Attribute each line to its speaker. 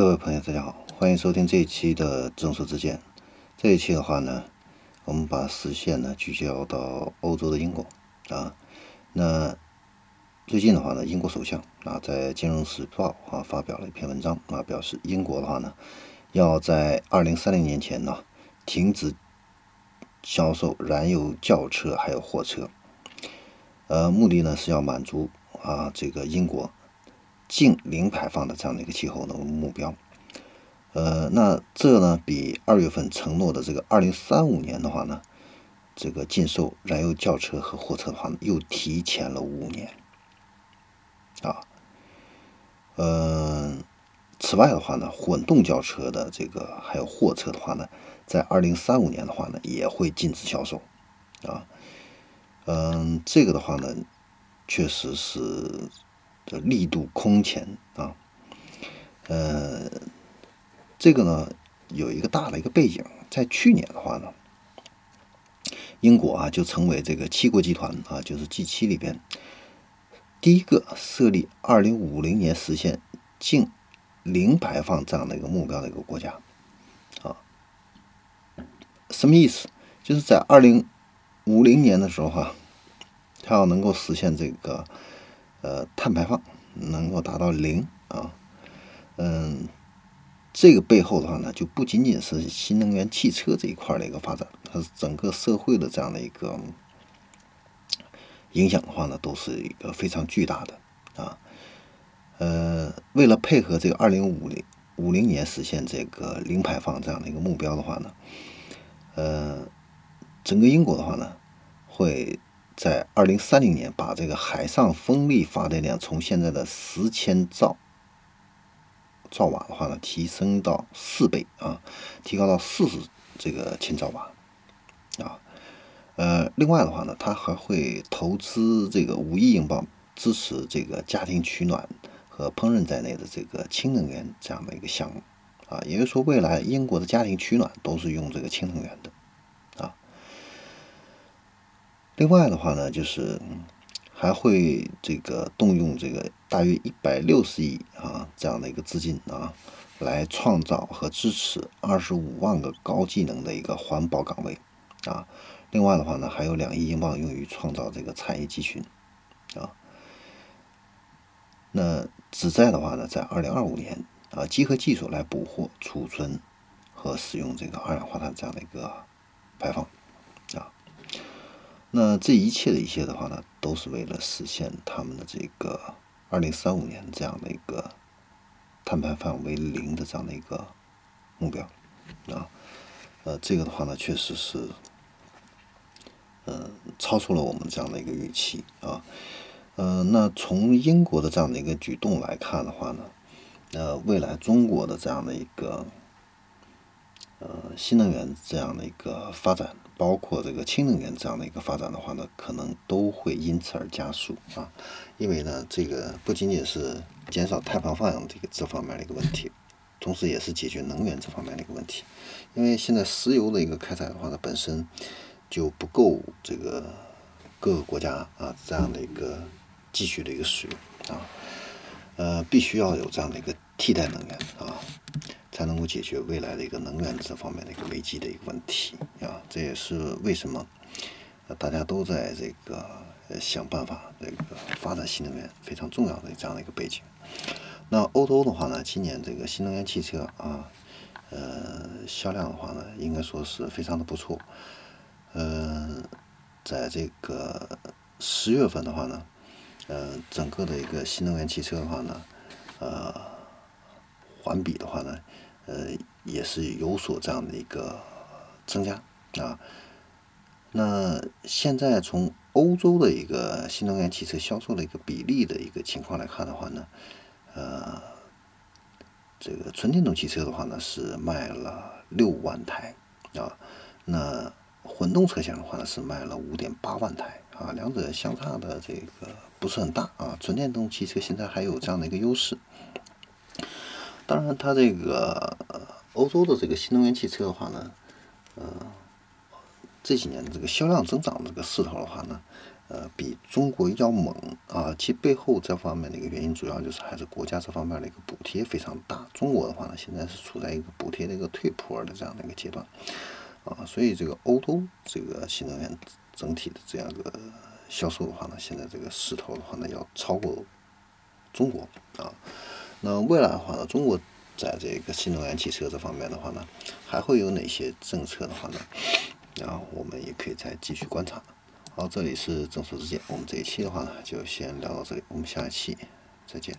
Speaker 1: 各位朋友，大家好，欢迎收听这一期的众说之见。这一期的话呢，我们把视线呢聚焦到欧洲的英国啊。那最近的话呢，英国首相啊在《金融时报》啊发表了一篇文章啊，表示英国的话呢，要在二零三零年前呢停止销售燃油轿车还有货车。呃，目的呢是要满足啊这个英国。净零排放的这样的一个气候的目标，呃，那这呢比二月份承诺的这个二零三五年的话呢，这个禁售燃油轿车和货车的话呢，又提前了五年，啊，嗯，此外的话呢，混动轿车的这个还有货车的话呢，在二零三五年的话呢，也会禁止销售，啊，嗯，这个的话呢，确实是。力度空前啊，呃，这个呢有一个大的一个背景，在去年的话呢，英国啊就成为这个七国集团啊，就是 G 七里边第一个设立二零五零年实现净零排放这样的一个目标的一个国家啊，什么意思？就是在二零五零年的时候哈，它要能够实现这个。呃，碳排放能够达到零啊，嗯，这个背后的话呢，就不仅仅是新能源汽车这一块的一个发展，它是整个社会的这样的一个影响的话呢，都是一个非常巨大的啊。呃，为了配合这个二零五零五零年实现这个零排放这样的一个目标的话呢，呃，整个英国的话呢，会。在二零三零年，把这个海上风力发电量从现在的十千兆兆瓦的话呢，提升到四倍啊，提高到四十这个千兆瓦啊。呃，另外的话呢，它还会投资这个五亿英镑，支持这个家庭取暖和烹饪在内的这个氢能源这样的一个项目啊。也就是说，未来英国的家庭取暖都是用这个氢能源的。另外的话呢，就是还会这个动用这个大约一百六十亿啊这样的一个资金啊，来创造和支持二十五万个高技能的一个环保岗位啊。另外的话呢，还有两亿英镑用于创造这个产业集群啊。那旨在的话呢，在二零二五年啊，集合技术来捕获、储存和使用这个二氧化碳这样的一个排放。那这一切的一切的话呢，都是为了实现他们的这个二零三五年这样的一个碳排放为零的这样的一个目标啊。呃，这个的话呢，确实是呃超出了我们这样的一个预期啊。呃，那从英国的这样的一个举动来看的话呢，呃，未来中国的这样的一个呃新能源这样的一个发展。包括这个氢能源这样的一个发展的话呢，可能都会因此而加速啊，因为呢，这个不仅仅是减少碳排放这个这方面的一个问题，同时也是解决能源这方面的一个问题。因为现在石油的一个开采的话呢，本身就不够这个各个国家啊这样的一个继续的一个使用啊，呃，必须要有这样的一个替代能源啊。才能够解决未来的一个能源这方面的一个危机的一个问题啊，这也是为什么大家都在这个想办法这个发展新能源非常重要的这样的一个背景。那欧洲的话呢，今年这个新能源汽车啊，呃，销量的话呢，应该说是非常的不错。呃，在这个十月份的话呢，呃，整个的一个新能源汽车的话呢，呃，环比的话呢。呃，也是有所这样的一个增加啊。那现在从欧洲的一个新能源汽车销售的一个比例的一个情况来看的话呢，呃，这个纯电动汽车的话呢是卖了六万台啊，那混动车型的话呢是卖了五点八万台啊，两者相差的这个不是很大啊。纯电动汽车现在还有这样的一个优势。当然，它这个欧洲的这个新能源汽车的话呢，呃，这几年这个销量增长这个势头的话呢，呃，比中国要猛啊！其背后这方面的一个原因，主要就是还是国家这方面的一个补贴非常大。中国的话呢，现在是处在一个补贴的一个退坡的这样的一个阶段啊，所以这个欧洲这个新能源整体的这样一个销售的话呢，现在这个势头的话呢，要超过中国啊。那未来的话呢，中国在这个新能源汽车这方面的话呢，还会有哪些政策的话呢？然后我们也可以再继续观察。好，这里是正说之见。我们这一期的话呢，就先聊到这里。我们下一期再见。